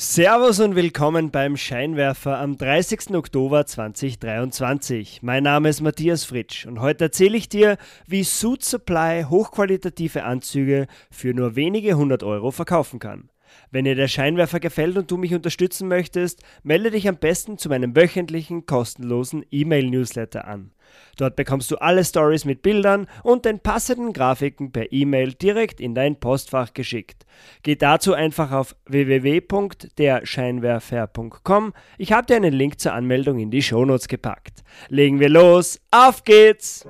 Servus und willkommen beim Scheinwerfer am 30. Oktober 2023. Mein Name ist Matthias Fritsch und heute erzähle ich dir, wie Suit Supply hochqualitative Anzüge für nur wenige hundert Euro verkaufen kann. Wenn dir der Scheinwerfer gefällt und du mich unterstützen möchtest, melde dich am besten zu meinem wöchentlichen kostenlosen E-Mail-Newsletter an. Dort bekommst du alle Stories mit Bildern und den passenden Grafiken per E-Mail direkt in dein Postfach geschickt. Geh dazu einfach auf www.derscheinwerfer.com. Ich habe dir einen Link zur Anmeldung in die Shownotes gepackt. Legen wir los, auf geht's!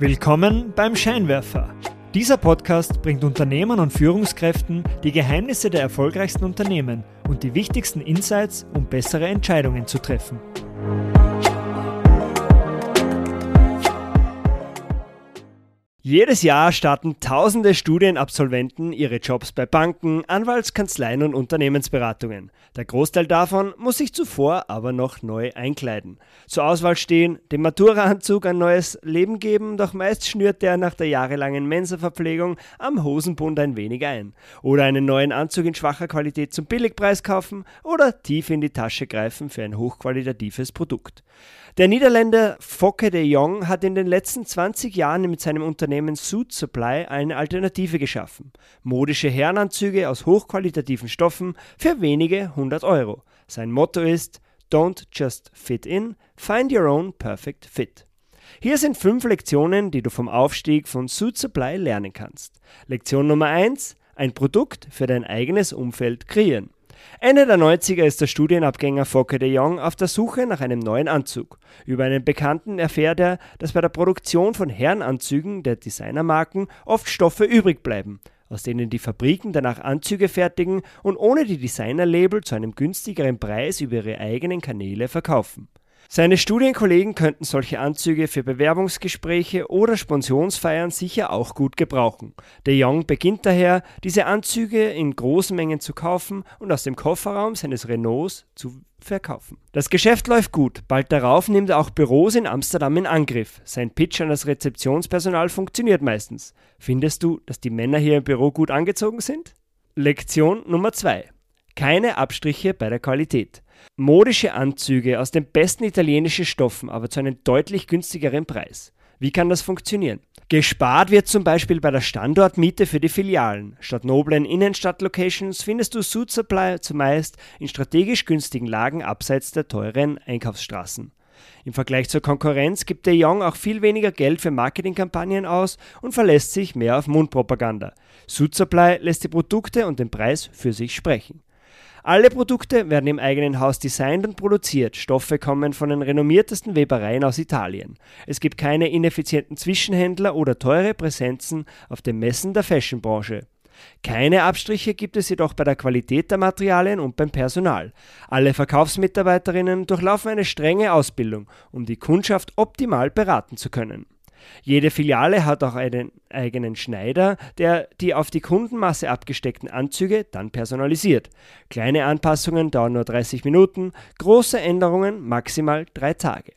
Willkommen beim Scheinwerfer. Dieser Podcast bringt Unternehmern und Führungskräften die Geheimnisse der erfolgreichsten Unternehmen und die wichtigsten Insights, um bessere Entscheidungen zu treffen. Jedes Jahr starten tausende Studienabsolventen ihre Jobs bei Banken, Anwaltskanzleien und Unternehmensberatungen. Der Großteil davon muss sich zuvor aber noch neu einkleiden. Zur Auswahl stehen dem Maturaanzug ein neues Leben geben, doch meist schnürt der nach der jahrelangen Mensa-Verpflegung am Hosenbund ein wenig ein. Oder einen neuen Anzug in schwacher Qualität zum Billigpreis kaufen oder tief in die Tasche greifen für ein hochqualitatives Produkt. Der Niederländer Focke de Jong hat in den letzten 20 Jahren mit seinem Unternehmen Suit Supply eine Alternative geschaffen. Modische Herrenanzüge aus hochqualitativen Stoffen für wenige hundert Euro. Sein Motto ist Don't just fit in, find your own perfect fit. Hier sind fünf Lektionen, die du vom Aufstieg von Suit Supply lernen kannst. Lektion Nummer 1. Ein Produkt für dein eigenes Umfeld kreieren. Ende der 90er ist der Studienabgänger Focke de Jong auf der Suche nach einem neuen Anzug. Über einen Bekannten erfährt er, dass bei der Produktion von Herrenanzügen der Designermarken oft Stoffe übrig bleiben, aus denen die Fabriken danach Anzüge fertigen und ohne die Designerlabel zu einem günstigeren Preis über ihre eigenen Kanäle verkaufen. Seine Studienkollegen könnten solche Anzüge für Bewerbungsgespräche oder Sponsionsfeiern sicher auch gut gebrauchen. De Jong beginnt daher, diese Anzüge in großen Mengen zu kaufen und aus dem Kofferraum seines Renaults zu verkaufen. Das Geschäft läuft gut. Bald darauf nimmt er auch Büros in Amsterdam in Angriff. Sein Pitch an das Rezeptionspersonal funktioniert meistens. Findest du, dass die Männer hier im Büro gut angezogen sind? Lektion Nummer 2. Keine Abstriche bei der Qualität. Modische Anzüge aus den besten italienischen Stoffen, aber zu einem deutlich günstigeren Preis. Wie kann das funktionieren? Gespart wird zum Beispiel bei der Standortmiete für die Filialen. Statt noblen Innenstadtlocations findest du Suit Supply zumeist in strategisch günstigen Lagen abseits der teuren Einkaufsstraßen. Im Vergleich zur Konkurrenz gibt De Jong auch viel weniger Geld für Marketingkampagnen aus und verlässt sich mehr auf Mundpropaganda. Suit Supply lässt die Produkte und den Preis für sich sprechen. Alle Produkte werden im eigenen Haus designt und produziert. Stoffe kommen von den renommiertesten Webereien aus Italien. Es gibt keine ineffizienten Zwischenhändler oder teure Präsenzen auf den Messen der Fashionbranche. Keine Abstriche gibt es jedoch bei der Qualität der Materialien und beim Personal. Alle Verkaufsmitarbeiterinnen durchlaufen eine strenge Ausbildung, um die Kundschaft optimal beraten zu können. Jede Filiale hat auch einen eigenen Schneider, der die auf die Kundenmasse abgesteckten Anzüge dann personalisiert. Kleine Anpassungen dauern nur 30 Minuten, große Änderungen maximal drei Tage.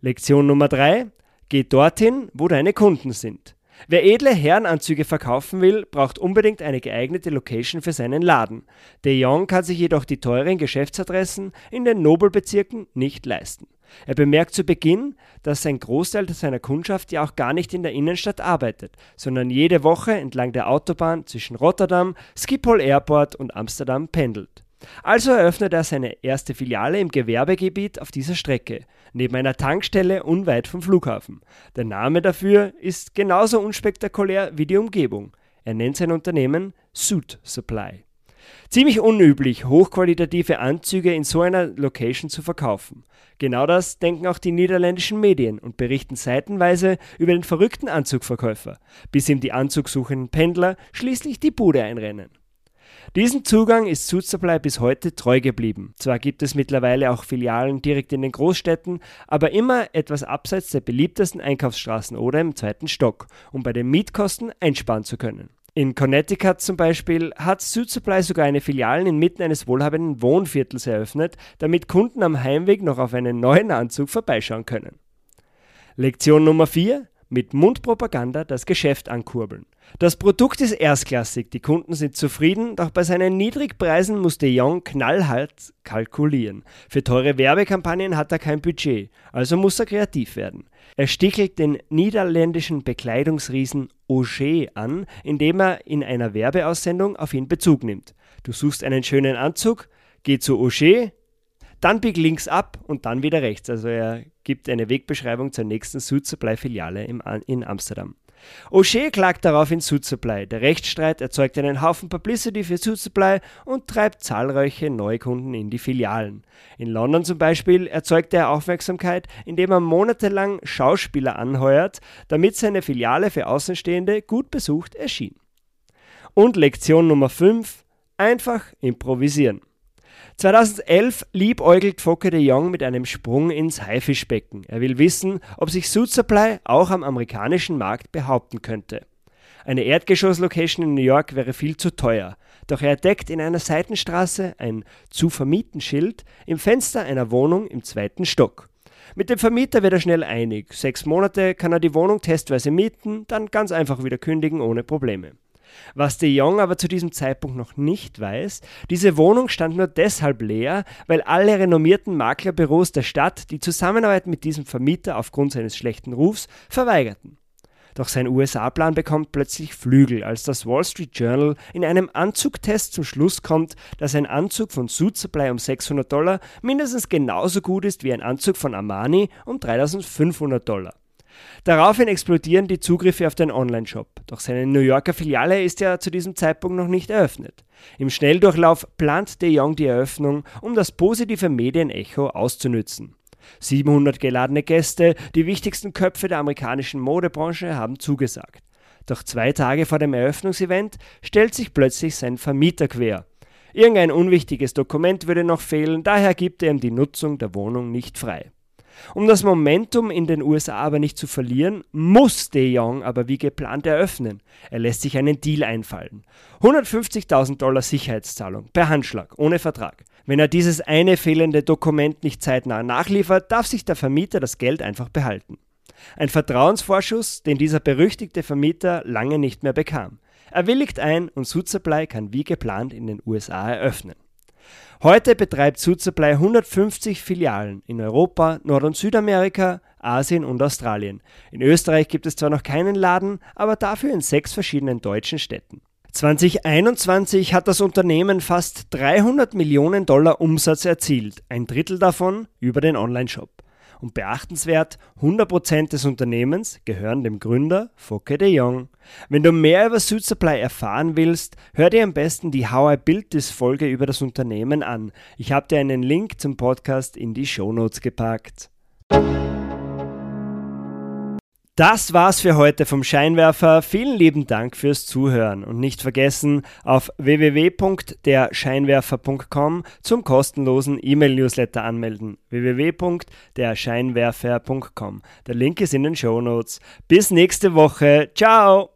Lektion Nummer 3. Geh dorthin, wo deine Kunden sind. Wer edle Herrenanzüge verkaufen will, braucht unbedingt eine geeignete Location für seinen Laden. De Jong kann sich jedoch die teuren Geschäftsadressen in den Nobelbezirken nicht leisten. Er bemerkt zu Beginn, dass ein Großteil seiner Kundschaft ja auch gar nicht in der Innenstadt arbeitet, sondern jede Woche entlang der Autobahn zwischen Rotterdam, Schiphol Airport und Amsterdam pendelt. Also eröffnet er seine erste Filiale im Gewerbegebiet auf dieser Strecke, neben einer Tankstelle unweit vom Flughafen. Der Name dafür ist genauso unspektakulär wie die Umgebung. Er nennt sein Unternehmen Suit Supply. Ziemlich unüblich, hochqualitative Anzüge in so einer Location zu verkaufen. Genau das denken auch die niederländischen Medien und berichten seitenweise über den verrückten Anzugverkäufer, bis ihm die anzugsuchenden Pendler schließlich die Bude einrennen. Diesen Zugang ist Suit Supply bis heute treu geblieben. Zwar gibt es mittlerweile auch Filialen direkt in den Großstädten, aber immer etwas abseits der beliebtesten Einkaufsstraßen oder im zweiten Stock, um bei den Mietkosten einsparen zu können. In Connecticut zum Beispiel hat Suit sogar eine Filiale inmitten eines wohlhabenden Wohnviertels eröffnet, damit Kunden am Heimweg noch auf einen neuen Anzug vorbeischauen können. Lektion Nummer 4. mit Mundpropaganda das Geschäft ankurbeln. Das Produkt ist erstklassig, die Kunden sind zufrieden, doch bei seinen Niedrigpreisen muss de Jong knallhart kalkulieren. Für teure Werbekampagnen hat er kein Budget, also muss er kreativ werden. Er stichelt den niederländischen Bekleidungsriesen Auger an, indem er in einer Werbeaussendung auf ihn Bezug nimmt. Du suchst einen schönen Anzug, geh zu Auger, dann bieg links ab und dann wieder rechts. Also er gibt eine Wegbeschreibung zur nächsten Suit Supply Filiale in Amsterdam. O'Shea klagt darauf in Suit Supply. Der Rechtsstreit erzeugt einen Haufen Publicity für Suit Supply und treibt zahlreiche Neukunden in die Filialen. In London zum Beispiel erzeugt er Aufmerksamkeit, indem er monatelang Schauspieler anheuert, damit seine Filiale für Außenstehende gut besucht erschien. Und Lektion Nummer 5: Einfach improvisieren. 2011 liebäugelt Focke de Jong mit einem Sprung ins Haifischbecken. Er will wissen, ob sich Suit Supply auch am amerikanischen Markt behaupten könnte. Eine Erdgeschoss-Location in New York wäre viel zu teuer, doch er entdeckt in einer Seitenstraße ein zu vermieten Schild im Fenster einer Wohnung im zweiten Stock. Mit dem Vermieter wird er schnell einig. Sechs Monate kann er die Wohnung testweise mieten, dann ganz einfach wieder kündigen ohne Probleme. Was de Jong aber zu diesem Zeitpunkt noch nicht weiß, diese Wohnung stand nur deshalb leer, weil alle renommierten Maklerbüros der Stadt die Zusammenarbeit mit diesem Vermieter aufgrund seines schlechten Rufs verweigerten. Doch sein USA-Plan bekommt plötzlich Flügel, als das Wall Street Journal in einem Anzugtest zum Schluss kommt, dass ein Anzug von Suit Supply um 600 Dollar mindestens genauso gut ist wie ein Anzug von Armani um 3500 Dollar. Daraufhin explodieren die Zugriffe auf den Online-Shop. Doch seine New Yorker Filiale ist ja zu diesem Zeitpunkt noch nicht eröffnet. Im Schnelldurchlauf plant de Jong die Eröffnung, um das positive Medienecho auszunützen. 700 geladene Gäste, die wichtigsten Köpfe der amerikanischen Modebranche, haben zugesagt. Doch zwei Tage vor dem Eröffnungsevent stellt sich plötzlich sein Vermieter quer. Irgendein unwichtiges Dokument würde noch fehlen, daher gibt er ihm die Nutzung der Wohnung nicht frei. Um das Momentum in den USA aber nicht zu verlieren, muss De Jong aber wie geplant eröffnen. Er lässt sich einen Deal einfallen. 150.000 Dollar Sicherheitszahlung per Handschlag, ohne Vertrag. Wenn er dieses eine fehlende Dokument nicht zeitnah nachliefert, darf sich der Vermieter das Geld einfach behalten. Ein Vertrauensvorschuss, den dieser berüchtigte Vermieter lange nicht mehr bekam. Er willigt ein und Suit kann wie geplant in den USA eröffnen. Heute betreibt Supply 150 Filialen in Europa, Nord- und Südamerika, Asien und Australien. In Österreich gibt es zwar noch keinen Laden, aber dafür in sechs verschiedenen deutschen Städten. 2021 hat das Unternehmen fast 300 Millionen Dollar Umsatz erzielt, ein Drittel davon über den Onlineshop. Und beachtenswert, 100% des Unternehmens gehören dem Gründer Focke de Jong. Wenn du mehr über Suit Supply erfahren willst, hör dir am besten die How I Built This Folge über das Unternehmen an. Ich habe dir einen Link zum Podcast in die Shownotes gepackt. Das war's für heute vom Scheinwerfer. Vielen lieben Dank fürs Zuhören und nicht vergessen, auf www.derscheinwerfer.com zum kostenlosen E-Mail-Newsletter anmelden. www.derscheinwerfer.com. Der Link ist in den Show Notes. Bis nächste Woche. Ciao!